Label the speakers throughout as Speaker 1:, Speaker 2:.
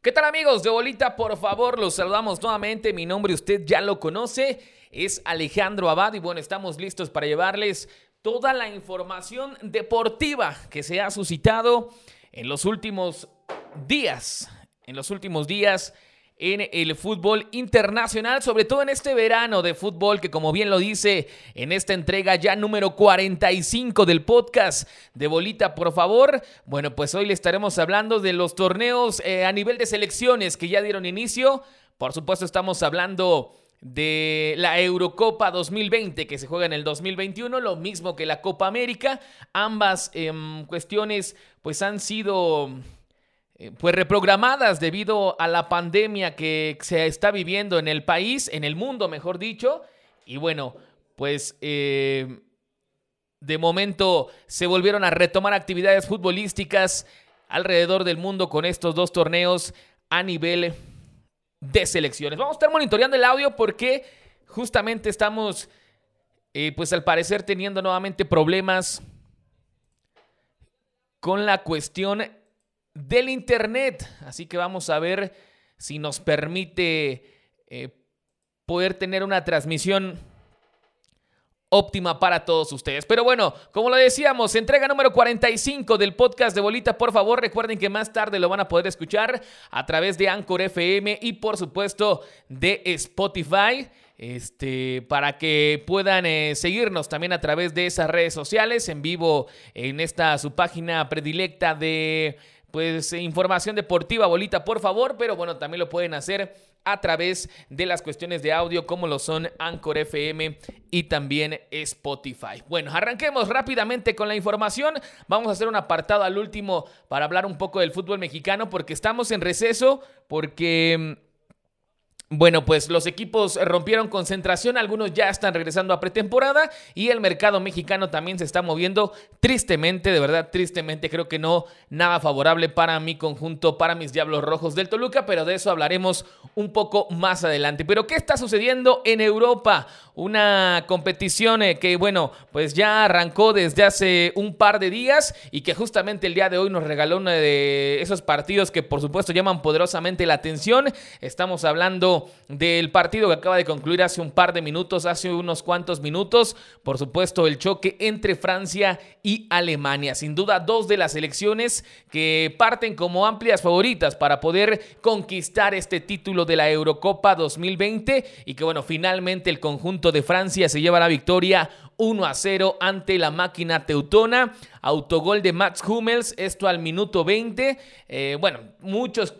Speaker 1: ¿Qué tal amigos de Bolita? Por favor, los saludamos nuevamente. Mi nombre usted ya lo conoce, es Alejandro Abad y bueno, estamos listos para llevarles toda la información deportiva que se ha suscitado en los últimos días. En los últimos días en el fútbol internacional, sobre todo en este verano de fútbol que como bien lo dice en esta entrega ya número 45 del podcast de Bolita, por favor. Bueno, pues hoy le estaremos hablando de los torneos eh, a nivel de selecciones que ya dieron inicio. Por supuesto estamos hablando de la Eurocopa 2020 que se juega en el 2021, lo mismo que la Copa América. Ambas em, cuestiones pues han sido pues reprogramadas debido a la pandemia que se está viviendo en el país, en el mundo, mejor dicho. Y bueno, pues eh, de momento se volvieron a retomar actividades futbolísticas alrededor del mundo con estos dos torneos a nivel de selecciones. Vamos a estar monitoreando el audio porque justamente estamos, eh, pues al parecer, teniendo nuevamente problemas con la cuestión del Internet. Así que vamos a ver si nos permite eh, poder tener una transmisión óptima para todos ustedes. Pero bueno, como lo decíamos, entrega número 45 del podcast de Bolita. Por favor, recuerden que más tarde lo van a poder escuchar a través de Anchor FM y por supuesto de Spotify. Este, para que puedan eh, seguirnos también a través de esas redes sociales en vivo en esta su página predilecta de pues información deportiva, bolita, por favor, pero bueno, también lo pueden hacer a través de las cuestiones de audio como lo son Anchor FM y también Spotify. Bueno, arranquemos rápidamente con la información. Vamos a hacer un apartado al último para hablar un poco del fútbol mexicano porque estamos en receso, porque bueno, pues los equipos rompieron concentración, algunos ya están regresando a pretemporada y el mercado mexicano también se está moviendo tristemente, de verdad tristemente, creo que no nada favorable para mi conjunto, para mis Diablos Rojos del Toluca, pero de eso hablaremos un poco más adelante. Pero ¿qué está sucediendo en Europa? Una competición eh, que, bueno, pues ya arrancó desde hace un par de días y que justamente el día de hoy nos regaló uno de esos partidos que por supuesto llaman poderosamente la atención. Estamos hablando del partido que acaba de concluir hace un par de minutos, hace unos cuantos minutos. Por supuesto, el choque entre Francia y Alemania. Sin duda, dos de las selecciones que parten como amplias favoritas para poder conquistar este título de la Eurocopa 2020 y que bueno, finalmente el conjunto de Francia se lleva la victoria 1 a 0 ante la máquina teutona. Autogol de Max Hummels, esto al minuto 20. Eh, bueno, muchos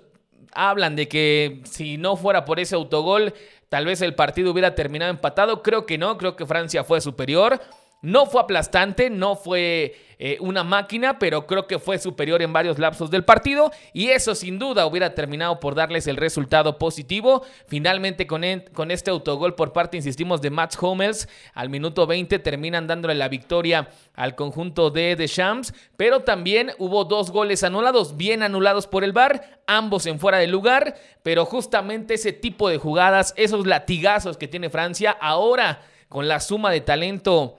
Speaker 1: hablan de que si no fuera por ese autogol, tal vez el partido hubiera terminado empatado. Creo que no, creo que Francia fue superior. No fue aplastante, no fue eh, una máquina, pero creo que fue superior en varios lapsos del partido y eso sin duda hubiera terminado por darles el resultado positivo. Finalmente con, con este autogol por parte, insistimos, de Mats Hummels al minuto 20 terminan dándole la victoria al conjunto de Deschamps, pero también hubo dos goles anulados, bien anulados por el VAR, ambos en fuera de lugar, pero justamente ese tipo de jugadas, esos latigazos que tiene Francia ahora con la suma de talento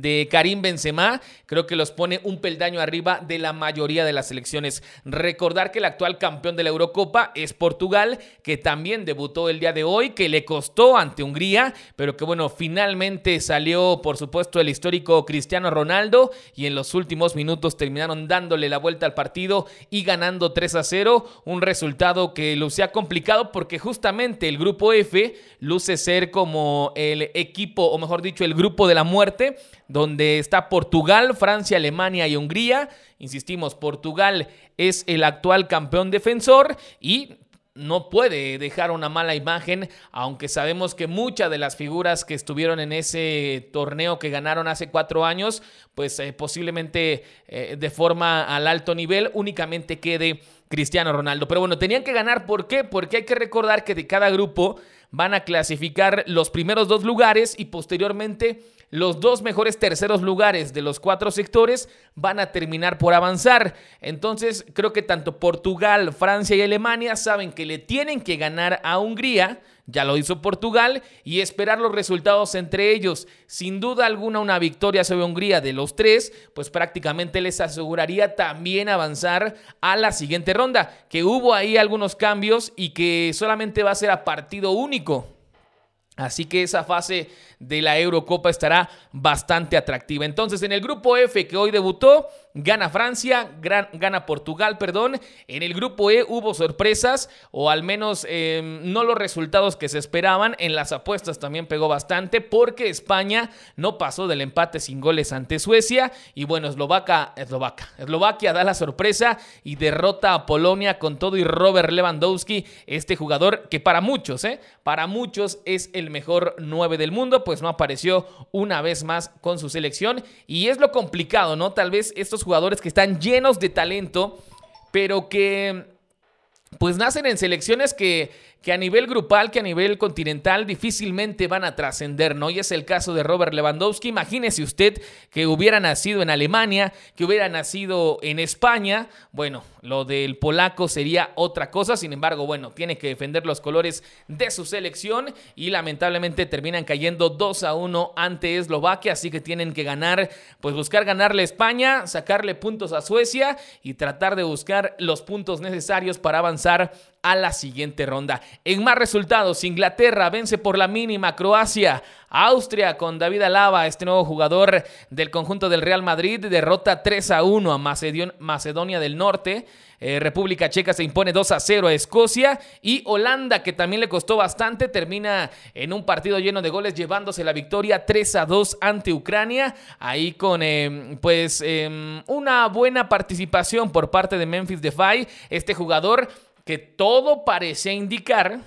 Speaker 1: de Karim Benzema, creo que los pone un peldaño arriba de la mayoría de las selecciones. Recordar que el actual campeón de la Eurocopa es Portugal, que también debutó el día de hoy, que le costó ante Hungría, pero que bueno, finalmente salió por supuesto el histórico Cristiano Ronaldo y en los últimos minutos terminaron dándole la vuelta al partido y ganando 3 a 0, un resultado que lucía complicado porque justamente el grupo F luce ser como el equipo, o mejor dicho, el grupo de la muerte donde está Portugal, Francia, Alemania y Hungría. Insistimos, Portugal es el actual campeón defensor y no puede dejar una mala imagen, aunque sabemos que muchas de las figuras que estuvieron en ese torneo que ganaron hace cuatro años, pues eh, posiblemente eh, de forma al alto nivel únicamente quede Cristiano Ronaldo. Pero bueno, tenían que ganar, ¿por qué? Porque hay que recordar que de cada grupo van a clasificar los primeros dos lugares y posteriormente los dos mejores terceros lugares de los cuatro sectores van a terminar por avanzar. Entonces creo que tanto Portugal, Francia y Alemania saben que le tienen que ganar a Hungría ya lo hizo Portugal y esperar los resultados entre ellos. Sin duda alguna una victoria sobre Hungría de los tres, pues prácticamente les aseguraría también avanzar a la siguiente ronda, que hubo ahí algunos cambios y que solamente va a ser a partido único. Así que esa fase de la Eurocopa estará bastante atractiva. Entonces, en el grupo F que hoy debutó, gana Francia, gana Portugal, perdón. En el grupo E hubo sorpresas, o al menos em, no los resultados que se esperaban. En las apuestas también pegó bastante, porque España no pasó del empate sin goles ante Suecia. Y bueno, Eslovaca, Eslovaca, Eslovaquia da la sorpresa y derrota a Polonia con todo y Robert Lewandowski, este jugador que para muchos, ¿eh? Para muchos es el mejor 9 del mundo, pues no apareció una vez más con su selección. Y es lo complicado, ¿no? Tal vez estos jugadores que están llenos de talento, pero que pues nacen en selecciones que que a nivel grupal, que a nivel continental difícilmente van a trascender, ¿no? Y es el caso de Robert Lewandowski. Imagínese usted que hubiera nacido en Alemania, que hubiera nacido en España. Bueno, lo del polaco sería otra cosa. Sin embargo, bueno, tiene que defender los colores de su selección y lamentablemente terminan cayendo 2 a 1 ante Eslovaquia. Así que tienen que ganar, pues buscar ganarle a España, sacarle puntos a Suecia y tratar de buscar los puntos necesarios para avanzar a la siguiente ronda. En más resultados, Inglaterra vence por la mínima Croacia. Austria con David Alaba, este nuevo jugador del conjunto del Real Madrid, derrota 3 a 1 a Macedonia del Norte. Eh, República Checa se impone 2 a 0 a Escocia y Holanda, que también le costó bastante, termina en un partido lleno de goles llevándose la victoria 3 a 2 ante Ucrania. Ahí con eh, pues em, una buena participación por parte de Memphis Depay, este jugador que todo parece indicar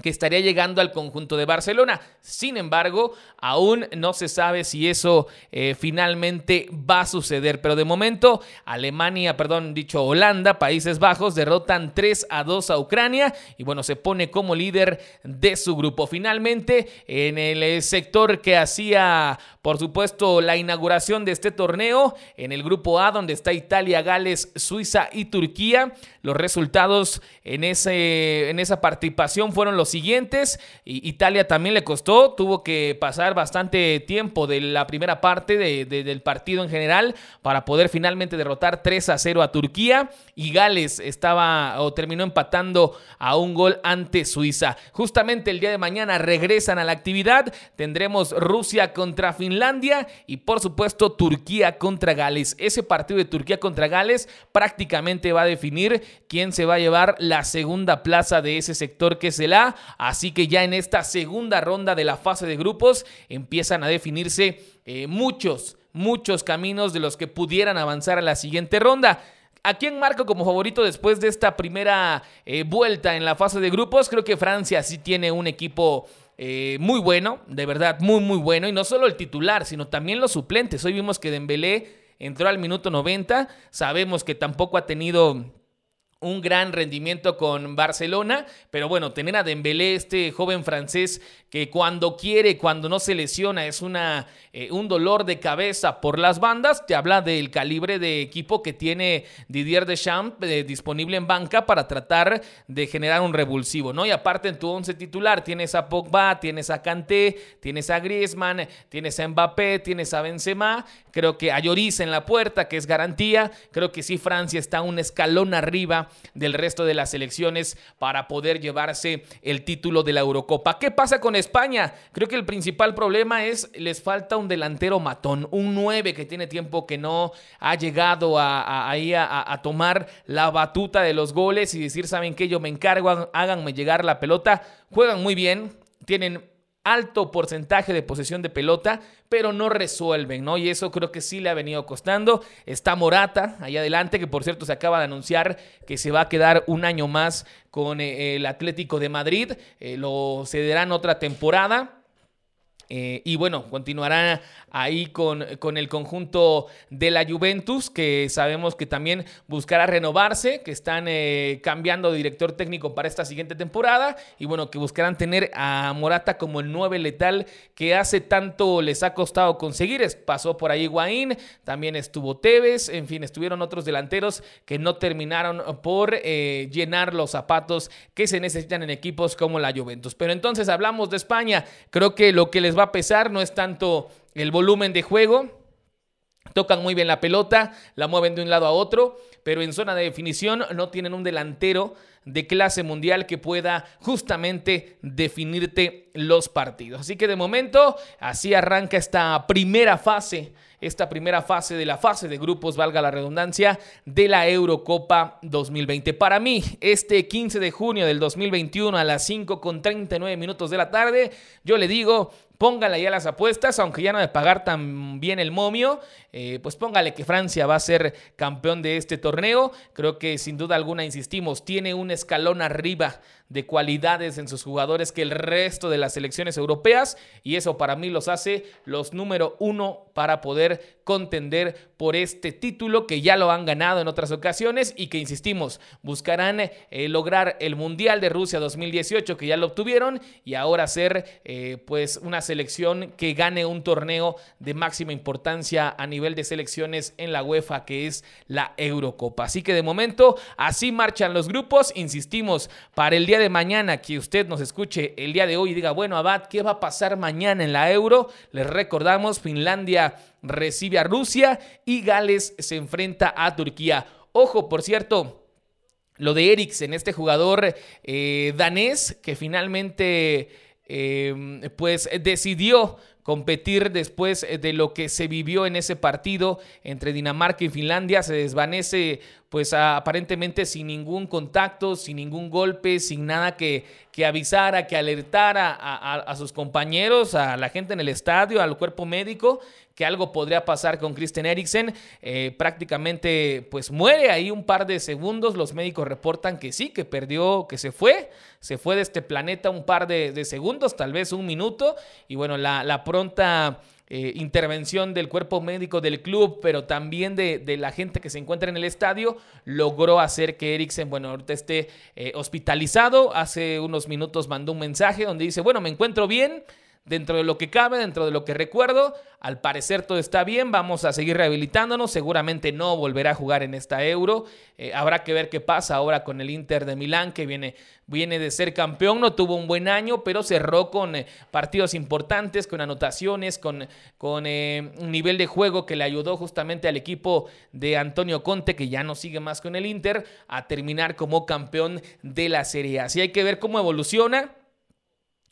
Speaker 1: que estaría llegando al conjunto de Barcelona. Sin embargo, aún no se sabe si eso eh, finalmente va a suceder. Pero de momento, Alemania, perdón, dicho Holanda, Países Bajos, derrotan 3 a 2 a Ucrania y bueno, se pone como líder de su grupo. Finalmente, en el eh, sector que hacía, por supuesto, la inauguración de este torneo, en el grupo A, donde está Italia, Gales, Suiza y Turquía, los resultados en, ese, en esa participación fueron los siguientes. Italia también le costó, tuvo que pasar bastante tiempo de la primera parte del partido en general para poder finalmente derrotar 3 a 0 a Turquía. Y Gales estaba o terminó empatando a un gol ante Suiza. Justamente el día de mañana regresan a la actividad. Tendremos Rusia contra Finlandia y por supuesto Turquía contra Gales. Ese partido de Turquía contra Gales prácticamente va a definir quién se va a llevar la segunda plaza de ese sector que es el A. Así que ya en esta segunda ronda de la fase de grupos empiezan a definirse eh, muchos, muchos caminos de los que pudieran avanzar a la siguiente ronda. ¿A quién marco como favorito después de esta primera eh, vuelta en la fase de grupos? Creo que Francia sí tiene un equipo eh, muy bueno, de verdad, muy, muy bueno. Y no solo el titular, sino también los suplentes. Hoy vimos que Dembélé entró al minuto 90. Sabemos que tampoco ha tenido un gran rendimiento con Barcelona, pero bueno, tener a Dembélé, este joven francés que cuando quiere, cuando no se lesiona, es una, eh, un dolor de cabeza por las bandas, te habla del calibre de equipo que tiene Didier Deschamps eh, disponible en banca para tratar de generar un revulsivo, ¿no? Y aparte en tu once titular tienes a Pogba, tienes a Kanté, tienes a Griezmann, tienes a Mbappé, tienes a Benzema, creo que a Lloris en la puerta, que es garantía, creo que sí Francia está un escalón arriba del resto de las selecciones para poder llevarse el título de la Eurocopa. ¿Qué pasa con España? Creo que el principal problema es les falta un delantero matón, un 9 que tiene tiempo que no ha llegado a, a, tomar la batuta de los goles y decir, ¿saben qué? Yo me encargo, háganme llegar la pelota. Juegan muy bien, tienen alto porcentaje de posesión de pelota, pero no resuelven, ¿no? Y eso creo que sí le ha venido costando. Está Morata ahí adelante, que por cierto se acaba de anunciar que se va a quedar un año más con eh, el Atlético de Madrid. Eh, lo cederán otra temporada. Eh, y bueno, continuará ahí con, con, el conjunto de la Juventus, que sabemos que también buscará renovarse, que están eh, cambiando de director técnico para esta siguiente temporada. Y bueno, que buscarán tener a Morata como el 9 letal que hace tanto les ha costado conseguir. Pasó por ahí Guaín, también estuvo Tevez, en fin, estuvieron otros delanteros que no terminaron por eh, llenar los zapatos que se necesitan en equipos como la Juventus. Pero entonces hablamos de España. Creo que lo que les va a pesar no es tanto el volumen de juego. Tocan muy bien la pelota, la mueven de un lado a otro, pero en zona de definición no tienen un delantero de clase mundial que pueda justamente definirte los partidos. Así que de momento, así arranca esta primera fase esta primera fase de la fase de grupos, valga la redundancia, de la Eurocopa 2020. Para mí, este 15 de junio del 2021 a las 5 con 39 minutos de la tarde, yo le digo, póngale ya las apuestas, aunque ya no de pagar tan bien el momio, eh, pues póngale que Francia va a ser campeón de este torneo. Creo que sin duda alguna, insistimos, tiene un escalón arriba de cualidades en sus jugadores que el resto de las selecciones europeas y eso para mí los hace los número uno para poder contender por este título que ya lo han ganado en otras ocasiones y que insistimos buscarán eh, lograr el Mundial de Rusia 2018 que ya lo obtuvieron y ahora ser eh, pues una selección que gane un torneo de máxima importancia a nivel de selecciones en la UEFA, que es la Eurocopa. Así que de momento, así marchan los grupos. Insistimos, para el día de mañana, que usted nos escuche el día de hoy y diga, bueno, Abad, ¿qué va a pasar mañana en la Euro? Les recordamos, Finlandia recibe a Rusia y Gales se enfrenta a Turquía. Ojo, por cierto, lo de Eriksen, este jugador eh, danés que finalmente Em, pues decidió competir después de lo que se vivió en ese partido entre Dinamarca y Finlandia. Se desvanece pues aparentemente sin ningún contacto, sin ningún golpe, sin nada que, que avisara, que alertara a, sus compañeros, a la gente en el estadio, al cuerpo médico que algo podría pasar con Christian Eriksen. Eh, prácticamente pues muere ahí un par de segundos. Los médicos reportan que sí, que perdió, que se fue. Se fue de este planeta un par de, segundos, tal vez un minuto. Y bueno, la, pronta... Eh, intervención del cuerpo médico del club, pero también de, la gente que se encuentra en el estadio, logró hacer que Eriksen, bueno, esté eh, hospitalizado. Hace unos minutos mandó un mensaje donde dice, bueno, me encuentro bien, dentro de lo que cabe, dentro de lo que recuerdo. Al parecer todo está bien, vamos a seguir rehabilitándonos. Seguramente no volverá a jugar en esta Euro. Eh, habrá que ver qué pasa ahora con el Inter de Milán, que viene, viene de ser campeón. No tuvo un buen año, pero cerró con eh, partidos importantes, con anotaciones, con, con eh, un nivel de juego que le ayudó justamente al equipo de Antonio Conte, que ya no sigue más con el Inter, a terminar como campeón de la Serie A. Así hay que ver cómo evoluciona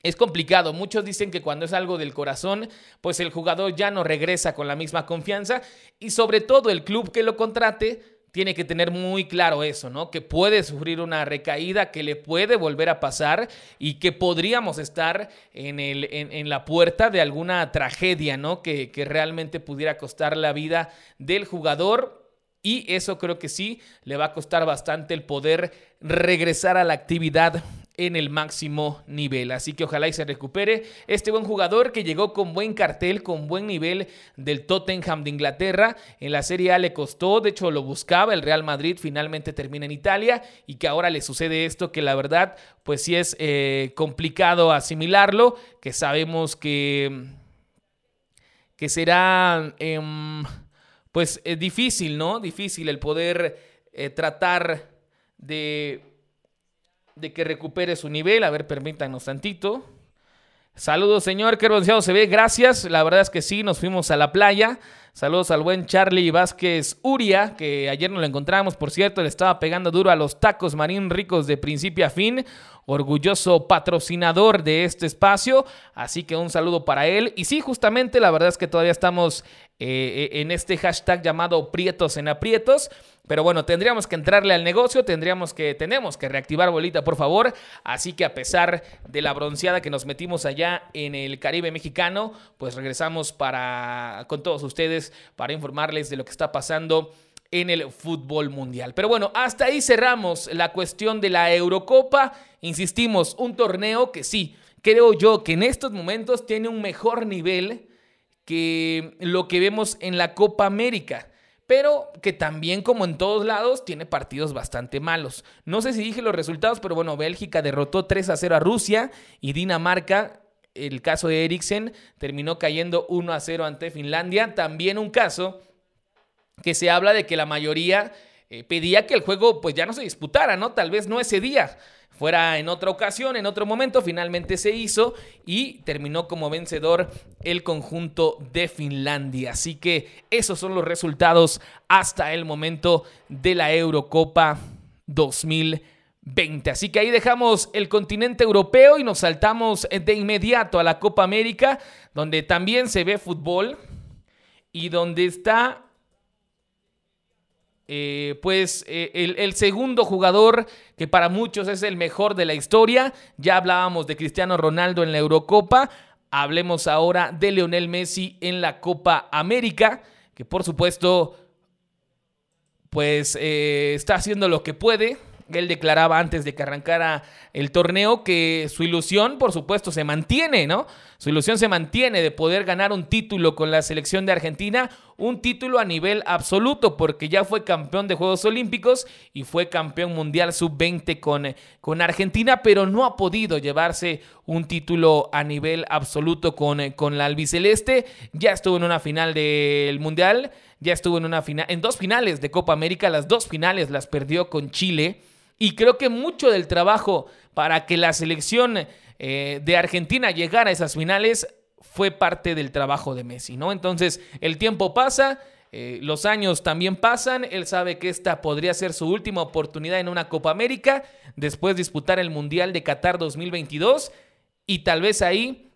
Speaker 1: es complicado. Muchos dicen que cuando es algo del corazón, pues el jugador ya no regresa con la misma confianza y sobre todo el club que lo contrate tiene que tener muy claro eso, ¿no? Que puede sufrir una recaída, que le puede volver a pasar y que podríamos estar en, el, en, la puerta de alguna tragedia, ¿no? Que, que realmente pudiera costar la vida del jugador. Y eso creo que sí le va a costar bastante el poder regresar a la actividad en el máximo nivel. Así que ojalá y se recupere este buen jugador que llegó con buen cartel, con buen nivel del Tottenham de Inglaterra. En la Serie A le costó, de hecho lo buscaba el Real Madrid, finalmente termina en Italia y que ahora le sucede esto que la verdad pues sí es eh, complicado asimilarlo, que sabemos que, que será em, pues eh, difícil, ¿no? Difícil el poder eh, tratar de de que recupere su nivel. A ver, permítanos tantito. Saludos, señor. Qué bronceado se ve. Gracias. La verdad es que sí, nos fuimos a la playa. Saludos al buen Charlie Vázquez Uria, que ayer nos lo encontramos, por cierto, le estaba pegando duro a los tacos marín ricos de principio a fin. Orgulloso patrocinador de este espacio. Así que un saludo para él. Y sí, justamente, la verdad es que todavía estamos eh, en este hashtag llamado Prietos en Aprietos. Pero bueno, tendríamos que entrarle al negocio, tendríamos que, tenemos que reactivar bolita, por favor. Así que a pesar de la bronceada que nos metimos allá en el Caribe mexicano, pues regresamos para, con todos ustedes para informarles de lo que está pasando en el fútbol mundial. Pero bueno, hasta ahí cerramos la cuestión de la Eurocopa. Insistimos, un torneo que sí, creo yo que en estos momentos tiene un mejor nivel que lo que vemos en la Copa América pero que también como en todos lados tiene partidos bastante malos. No sé si dije los resultados, pero bueno, Bélgica derrotó 3 a 0 a Rusia y Dinamarca, el caso de Eriksen, terminó cayendo 1 a 0 ante Finlandia. También un caso que se habla de que la mayoría eh, pedía que el juego pues ya no se disputara, ¿no? Tal vez no ese día, fuera en otra ocasión, en otro momento, finalmente se hizo y terminó como vencedor el conjunto de Finlandia. Así que esos son los resultados hasta el momento de la Eurocopa 2020. Así que ahí dejamos el continente europeo y nos saltamos de inmediato a la Copa América, donde también se ve fútbol y donde está eh, pues eh, el, segundo jugador que para muchos es el mejor de la historia. Ya hablábamos de Cristiano Ronaldo en la Eurocopa. Hablemos ahora de Leonel Messi en la Copa América, que por supuesto pues eh, está haciendo lo que puede él declaraba antes de que arrancara el torneo que su ilusión, por supuesto, se mantiene, ¿no? Su ilusión se mantiene de poder ganar un título con la selección de Argentina, un título a nivel absoluto, porque ya fue campeón de Juegos Olímpicos y fue campeón mundial sub-20 con, con Argentina, pero no ha podido llevarse un título a nivel absoluto con, con la albiceleste. Ya estuvo en una final del mundial, ya estuvo en una final, en dos finales de Copa América, las dos finales las perdió con Chile. Y creo que mucho del trabajo para que la selección eh, de Argentina llegara a esas finales fue parte del trabajo de Messi, ¿no? Entonces, el tiempo pasa, eh, los años también pasan, él sabe que esta podría ser su última oportunidad en una Copa América, después de disputar el Mundial de Qatar 2022, y tal vez ahí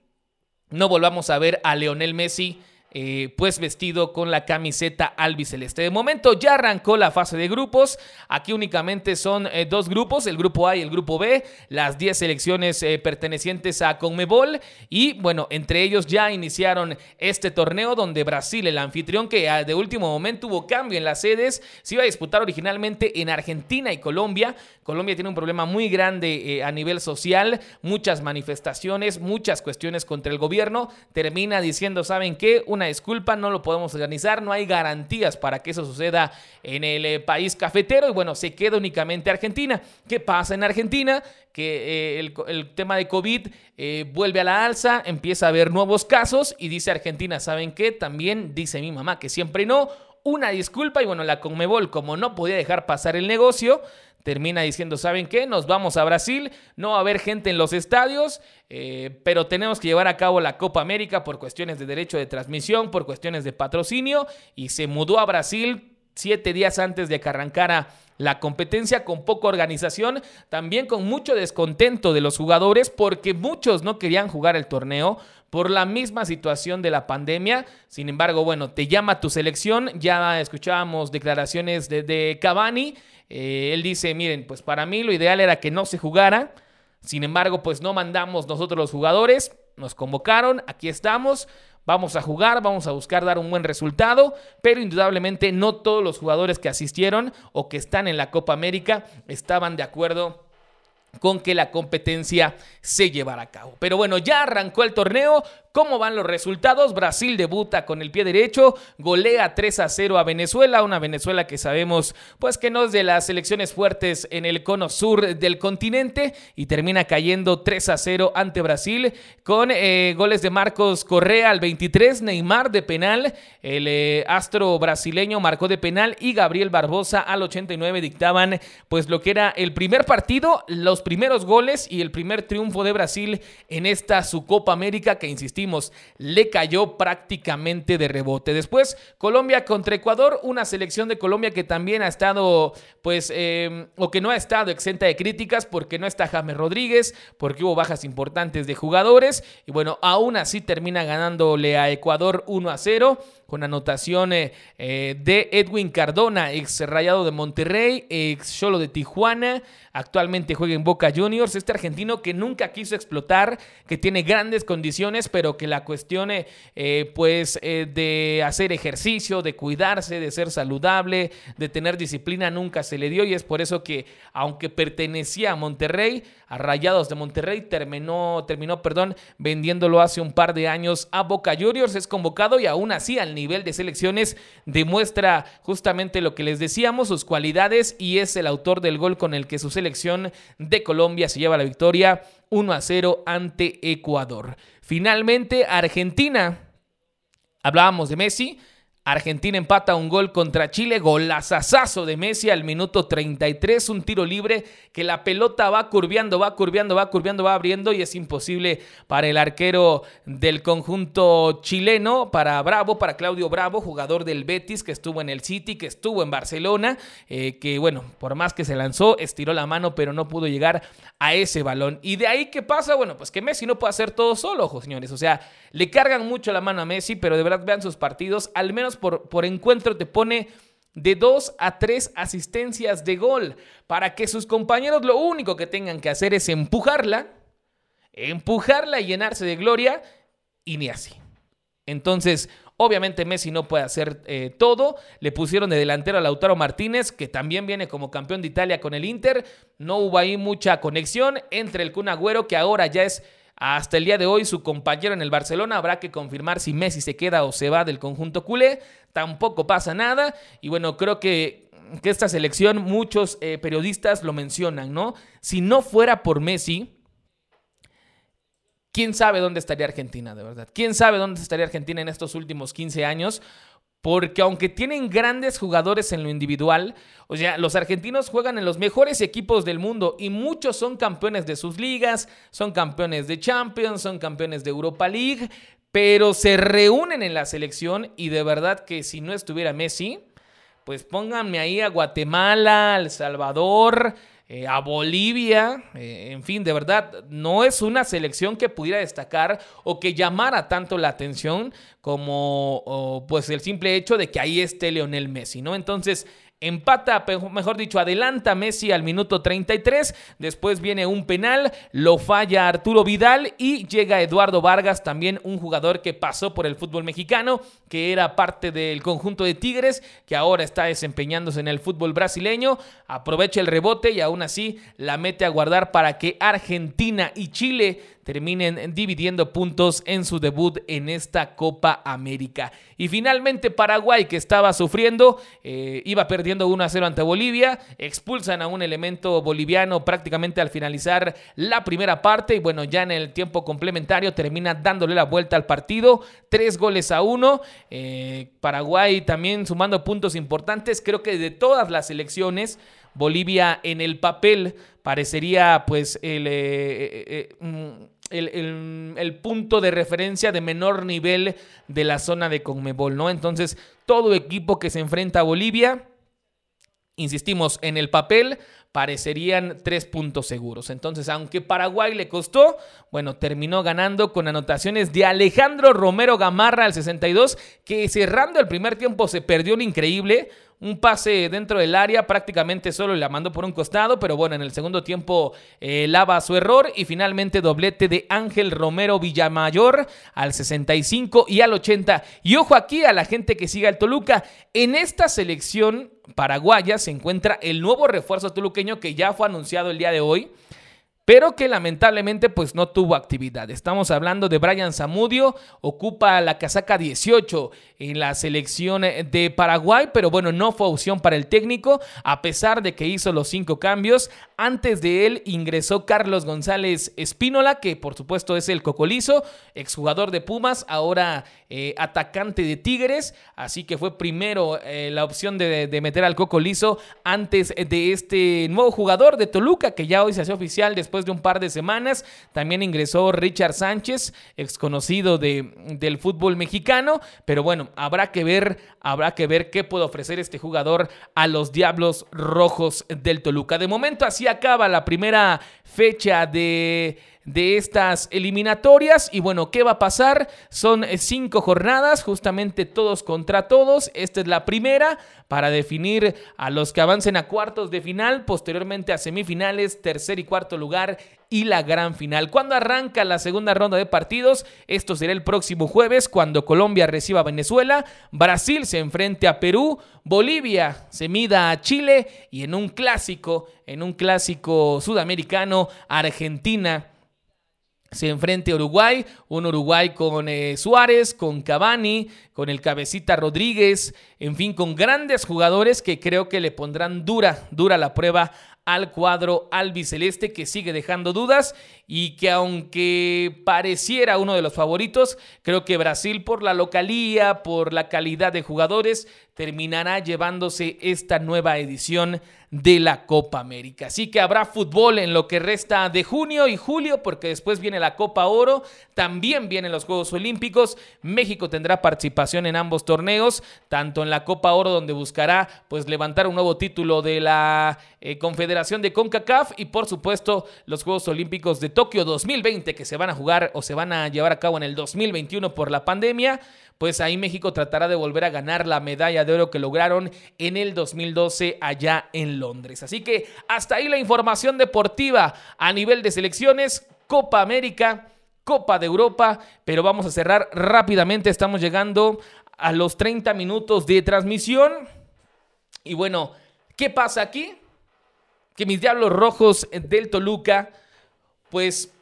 Speaker 1: no volvamos a ver a Leonel Messi eh, pues vestido con la camiseta albiceleste. De momento ya arrancó la fase de grupos. Aquí únicamente son eh, dos grupos, el grupo A y el grupo B, las 10 selecciones eh, pertenecientes a Conmebol. Y bueno, entre ellos ya iniciaron este torneo donde Brasil, el anfitrión que ah, de último momento hubo cambio en las sedes, se iba a disputar originalmente en Argentina y Colombia. Colombia tiene un problema muy grande a nivel social, muchas manifestaciones, muchas cuestiones contra el gobierno. Termina diciendo, ¿saben qué? Una disculpa, no lo podemos organizar, no hay garantías para que eso suceda en el eh, país cafetero y bueno, se queda únicamente Argentina. ¿Qué pasa en Argentina? Que eh, el, tema de COVID eh, vuelve a la alza, empieza a haber nuevos casos y dice Argentina, ¿saben qué? También dice mi mamá que siempre no. Una disculpa y bueno, la Conmebol como no podía dejar pasar el negocio, termina diciendo, ¿saben qué? Nos vamos a Brasil, no va a haber gente en los estadios, eh, pero tenemos que llevar a cabo la Copa América por cuestiones de derecho de transmisión, por cuestiones de patrocinio, y se mudó a Brasil siete días antes de que arrancara la competencia con poca organización, también con mucho descontento de los jugadores porque muchos no querían jugar el torneo por la misma situación de la pandemia. Sin embargo, bueno, te llama tu selección, ya escuchábamos declaraciones de, de Cavani eh, él dice, miren, pues para mí lo ideal era que no se jugara. Sin embargo, pues no mandamos nosotros los jugadores. Nos convocaron, aquí estamos. Vamos a jugar, vamos a buscar dar un buen resultado, pero indudablemente no todos los jugadores que asistieron o que están en la Copa América estaban de acuerdo con que la competencia se llevara a cabo. Pero bueno, ya arrancó el torneo, ¿Cómo van los resultados? Brasil debuta con el pie derecho, golea 3 a 0 a Venezuela, una Venezuela que sabemos pues que no es de las selecciones fuertes en el cono sur del continente y termina cayendo 3 a 0 ante Brasil con eh, goles de Marcos Correa al 23, Neymar de penal, el eh, astro brasileño marcó de penal y Gabriel Barbosa al 89 dictaban pues lo que era el primer partido, los primeros goles y el primer triunfo de Brasil en esta su Copa América que le cayó prácticamente de rebote. Después, Colombia contra Ecuador, una selección de Colombia que también ha estado, pues, em, o que no ha estado exenta de críticas porque no está James Rodríguez, porque hubo bajas importantes de jugadores. Y bueno, aún así termina ganándole a Ecuador 1 a 0 con anotación eh, eh, de Edwin Cardona, ex Rayado de Monterrey, ex Cholo de Tijuana, actualmente juega en Boca Juniors, este argentino que nunca quiso explotar, que tiene grandes condiciones, pero que la cuestión eh, pues de hacer ejercicio, de cuidarse, de ser saludable, de tener disciplina nunca se le dio y es por eso que aunque pertenecía a Monterrey, a Rayados de Monterrey, terminó, terminó perdón, vendiéndolo hace un par de años a Boca Juniors, es convocado y aún así al nivel de selecciones demuestra justamente lo que les decíamos, sus cualidades y es el autor del gol con el que su selección de Colombia se lleva la victoria 1 a 0 ante Ecuador. Finalmente, Argentina. Hablábamos de Messi, Argentina empata un gol contra Chile, golazazazo de Messi al minuto 33, un tiro libre que la pelota va curviando, va curviando, va curviando, va abriendo y es imposible para el arquero del conjunto chileno, para Bravo, para Claudio Bravo, jugador del Betis que estuvo en el City, que estuvo en Barcelona, eh, que bueno, por más que se lanzó, estiró la mano pero no pudo llegar a ese balón. Y de ahí, ¿qué pasa? Bueno, pues que Messi no puede hacer todo solo, ojo, señores, o sea, le cargan mucho la mano a Messi, pero de verdad vean sus partidos, al menos por, encuentro te pone de dos a tres asistencias de gol para que sus compañeros lo único que tengan que hacer es empujarla, empujarla y llenarse de gloria y ni así. Entonces, obviamente Messi no puede hacer eh, todo. Le pusieron de delantero a Lautaro Martínez, que también viene como campeón de Italia con el Inter. No hubo ahí mucha conexión entre el Kun Agüero, que ahora ya es hasta el día de hoy, su compañero en el Barcelona habrá que confirmar si Messi se queda o se va del conjunto culé. Tampoco pasa nada. Y bueno, creo que, esta selección, muchos eh, periodistas lo mencionan, ¿no? Si no fuera por Messi, ¿quién sabe dónde estaría Argentina, de verdad? ¿Quién sabe dónde estaría Argentina en estos últimos 15 años? Porque aunque tienen grandes jugadores en lo individual, o sea, los argentinos juegan en los mejores equipos del mundo y muchos son campeones de sus ligas, son campeones de Champions, son campeones de Europa League, pero se reúnen en la selección y de verdad que si no estuviera Messi, pues pónganme ahí a Guatemala, El Salvador, eh, a Bolivia, eh, en fin, de verdad, no es una selección que pudiera destacar o que llamara tanto la atención como pues el simple hecho de que ahí esté Leonel Messi, ¿no? Entonces, empata, mejor dicho, adelanta Messi al minuto 33, después viene un penal, lo falla Arturo Vidal y llega Eduardo Vargas, también un jugador que pasó por el fútbol mexicano, que era parte del conjunto de Tigres, que ahora está desempeñándose en el fútbol brasileño, aprovecha el rebote y aún así la mete a guardar para que Argentina y Chile terminen dividiendo puntos en su debut en esta Copa América. Y finalmente Paraguay, que estaba sufriendo, eh, iba perdiendo 1 a 0 ante Bolivia, expulsan a un elemento boliviano prácticamente al finalizar la primera parte y bueno, ya en el tiempo complementario termina dándole la vuelta al partido, tres goles a uno. Eh, Paraguay también sumando puntos importantes, creo que de todas las elecciones, Bolivia en el papel parecería pues el, eh, mm, el, punto de referencia de menor nivel de la zona de Conmebol, ¿no? Entonces, todo equipo que se enfrenta a Bolivia, insistimos, en el papel parecerían tres puntos seguros. Entonces, aunque Paraguay le costó, bueno, terminó ganando con anotaciones de Alejandro Romero Gamarra al 62, que cerrando el primer tiempo se perdió un increíble, un pase dentro del área, prácticamente solo la mandó por un costado, pero bueno, en el segundo tiempo eh, lava su error y finalmente doblete de Ángel Romero Villamayor al 65 y al 80. Y ojo aquí a la gente que siga el Toluca, en esta selección paraguaya se encuentra el nuevo refuerzo toluqueño que ya fue anunciado el día de hoy pero que lamentablemente pues no tuvo actividad. Estamos hablando de Brian Zamudio, ocupa la casaca 18 en la selección de Paraguay, pero bueno, no fue opción para el técnico, a pesar de que hizo los cinco cambios. Antes de él ingresó Carlos González Espínola, que por supuesto es el cocolizo, exjugador de Pumas, ahora eh, atacante de Tigres, así que fue primero eh, la opción de, meter al cocolizo antes de este nuevo jugador de Toluca, que ya hoy se hace oficial después después de un par de semanas. También ingresó Richard Sánchez, ex conocido de, del fútbol mexicano. Pero bueno, habrá que ver, habrá que ver qué puede ofrecer este jugador a los Diablos Rojos del Toluca. De momento así acaba la primera fecha de de estas eliminatorias. Y bueno, ¿qué va a pasar? Son eh, cinco jornadas, justamente todos contra todos. Esta es la primera para definir a los que avancen a cuartos de final, posteriormente a semifinales, tercer y cuarto lugar y la gran final. ¿Cuándo arranca la segunda ronda de partidos? Esto será el próximo jueves cuando Colombia reciba a Venezuela, Brasil se enfrente a Perú, Bolivia se mida a Chile y en un clásico, en un clásico sudamericano, Argentina se enfrente a Uruguay, un Uruguay con eh, Suárez, con Cavani, con el cabecita Rodríguez, en fin, con grandes jugadores que creo que le pondrán dura, dura la prueba al cuadro albiceleste que sigue dejando dudas y que aunque pareciera uno de los favoritos, creo que Brasil por la localía, por la calidad de jugadores, terminará llevándose esta nueva edición de la Copa América. Así que habrá fútbol en lo que resta de junio y julio, porque después viene la Copa Oro, también vienen los Juegos Olímpicos. México tendrá participación en ambos torneos, tanto en la Copa Oro, donde buscará pues levantar un nuevo título de la eh, Confederación de CONCACAF, y por supuesto los Juegos Olímpicos de Tokio 2020, que se van a jugar o se van a llevar a cabo en el 2021 por la pandemia pues ahí México tratará de volver a ganar la medalla de oro que lograron en el 2012 allá en Londres. Así que hasta ahí la información deportiva a nivel de selecciones, Copa América, Copa de Europa, pero vamos a cerrar rápidamente, estamos llegando a los 30 minutos de transmisión. Y bueno, ¿qué pasa aquí? Que mis Diablos Rojos del Toluca, pues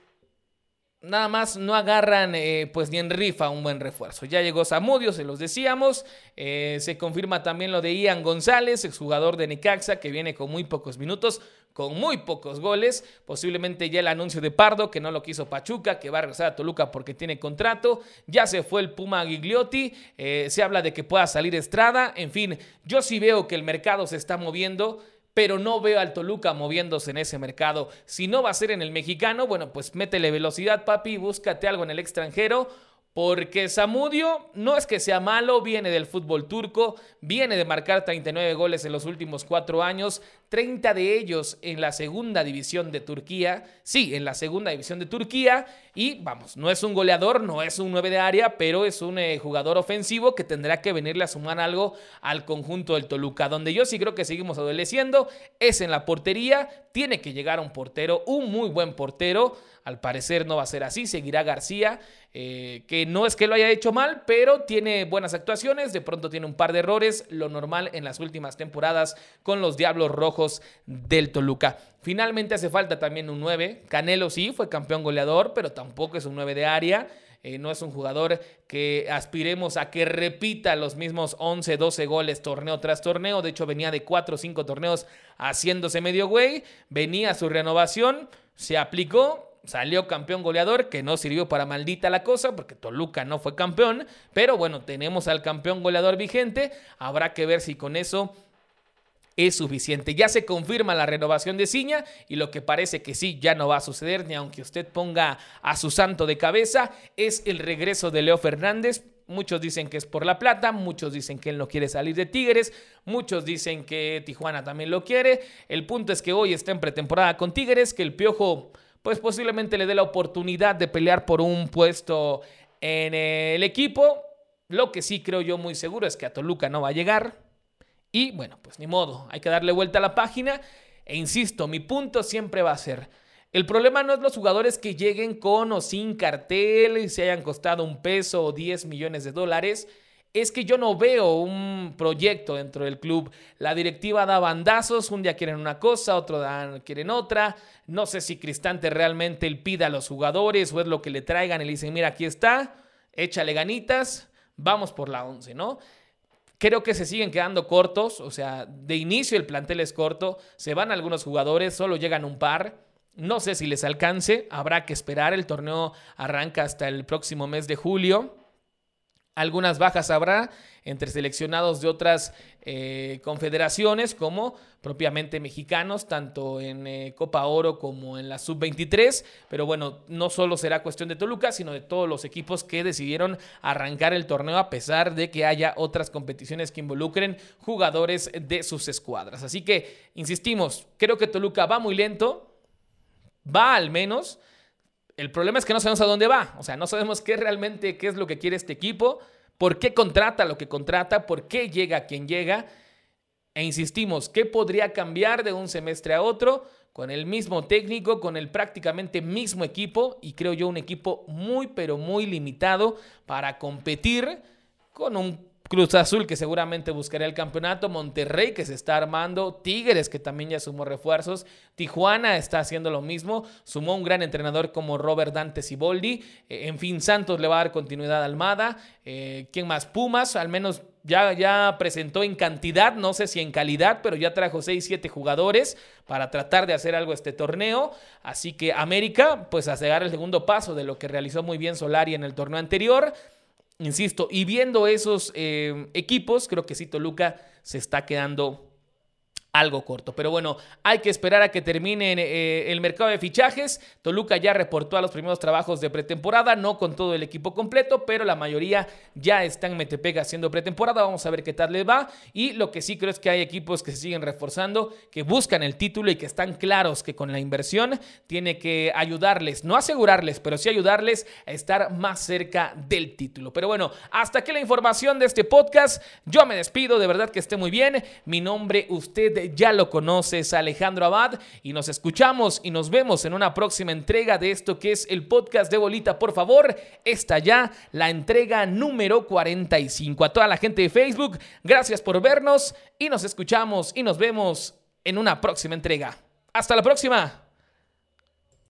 Speaker 1: nada más no agarran eh, pues ni en rifa un buen refuerzo. Ya llegó Samudio, se los decíamos. Eh, se confirma también lo de Ian González, exjugador de Necaxa, que viene con muy pocos minutos, con muy pocos goles. Posiblemente ya el anuncio de Pardo, que no lo quiso Pachuca, que va a regresar a Toluca porque tiene contrato. Ya se fue el Puma Gigliotti. Eh, se habla de que pueda salir Estrada. En fin, yo sí veo que el mercado se está moviendo pero no veo al Toluca moviéndose en ese mercado. Si no va a ser en el mexicano, bueno, pues métele velocidad, papi, búscate algo en el extranjero porque Samudio no es que sea malo, viene del fútbol turco, viene de marcar 39 goles en los últimos cuatro años, 30 de ellos en la segunda división de Turquía, sí, en la segunda división de Turquía, y vamos, no es un goleador, no es un 9 de área, pero es un eh, jugador ofensivo que tendrá que venirle a sumar algo al conjunto del Toluca, donde yo sí creo que seguimos adoleciendo, es en la portería, tiene que llegar un portero, un muy buen portero, al parecer no va a ser así, seguirá García, eh, que no es que lo haya hecho mal, pero tiene buenas actuaciones, de pronto tiene un par de errores, lo normal en las últimas temporadas con los Diablos Rojos del Toluca. Finalmente hace falta también un 9, Canelo sí, fue campeón goleador, pero tampoco es un 9 de área. Eh, no es un jugador que aspiremos a que repita los mismos 11, 12 goles torneo tras torneo. De hecho, venía de 4 o 5 torneos haciéndose medio güey. Venía su renovación, se aplicó salió campeón goleador, que no sirvió para maldita la cosa, porque Toluca no fue campeón, pero bueno, tenemos al campeón goleador vigente, habrá que ver si con eso es suficiente. Ya se confirma la renovación de Ciña y lo que parece que sí, ya no va a suceder, ni aunque usted ponga a su santo de cabeza, es el regreso de Leo Fernández. Muchos dicen que es por la plata, muchos dicen que él no quiere salir de Tigres, muchos dicen que Tijuana también lo quiere. El punto es que hoy está en pretemporada con Tigres, que el Piojo pues posiblemente le dé la oportunidad de pelear por un puesto en el equipo. Lo que sí creo yo muy seguro es que a Toluca no va a llegar. Y bueno, pues ni modo, hay que darle vuelta a la página. E insisto, mi punto siempre va a ser, el problema no es los jugadores que lleguen con o sin cartel y se hayan costado un peso o 10 millones de dólares es que yo no veo un proyecto dentro del club. La directiva da bandazos, un día quieren una cosa, otro día quieren otra. No sé si Cristante realmente él pida a los jugadores o es lo que le traigan y le dicen, mira, aquí está, échale ganitas, vamos por la 11, ¿no? Creo que se siguen quedando cortos, o sea, de inicio el plantel es corto, se van algunos jugadores, solo llegan un par. No sé si les alcance, habrá que esperar, el torneo arranca hasta el próximo mes de julio. Algunas bajas habrá entre seleccionados de otras eh, confederaciones como propiamente mexicanos, tanto en eh, Copa Oro como en la Sub-23. Pero bueno, no solo será cuestión de Toluca, sino de todos los equipos que decidieron arrancar el torneo a pesar de que haya otras competiciones que involucren jugadores de sus escuadras. Así que, insistimos, creo que Toluca va muy lento, va al menos. El problema es que no sabemos a dónde va. O sea, no sabemos qué realmente, qué es lo que quiere este equipo, por qué contrata lo que contrata, por qué llega quien llega. E insistimos, ¿qué podría cambiar de un semestre a otro? Con el mismo técnico, con el prácticamente mismo equipo y creo yo un equipo muy pero muy limitado para competir con un Cruz Azul que seguramente buscará el campeonato, Monterrey que se está armando, Tigres que también ya sumó refuerzos, Tijuana está haciendo lo mismo, sumó un gran entrenador como Robert Dante Siboldi, eh, en fin, Santos le va a dar continuidad a Almada, eh, ¿quién más? Pumas, al menos ya, ya presentó en cantidad, no sé si en calidad, pero ya trajo 6, 7 jugadores para tratar de hacer algo este torneo. Así que América, pues a llegar el segundo paso de lo que realizó muy bien Solari en el torneo anterior. Insisto, y viendo esos eh, equipos, creo que sí, Toluca se está quedando algo corto. Pero bueno, hay que esperar a que termine eh, el mercado de fichajes. Toluca ya reportó a los primeros trabajos de pretemporada, no con todo el equipo completo, pero la mayoría ya están en Metepec haciendo pretemporada. Vamos a ver qué tal les va. Y lo que sí creo es que hay equipos que se siguen reforzando, que buscan el título y que están claros que con la inversión tiene que ayudarles, no asegurarles, pero sí ayudarles a estar más cerca del título. Pero bueno, hasta aquí la información de este podcast. Yo me despido, de verdad que esté muy bien. Mi nombre, usted ya lo conoces, Alejandro Abad, y nos escuchamos y nos vemos en una próxima entrega de esto que es el podcast de Bolita. Por favor, está ya la entrega número 45. A toda la gente de Facebook, gracias por vernos y nos escuchamos y nos vemos en una próxima entrega. Hasta la próxima.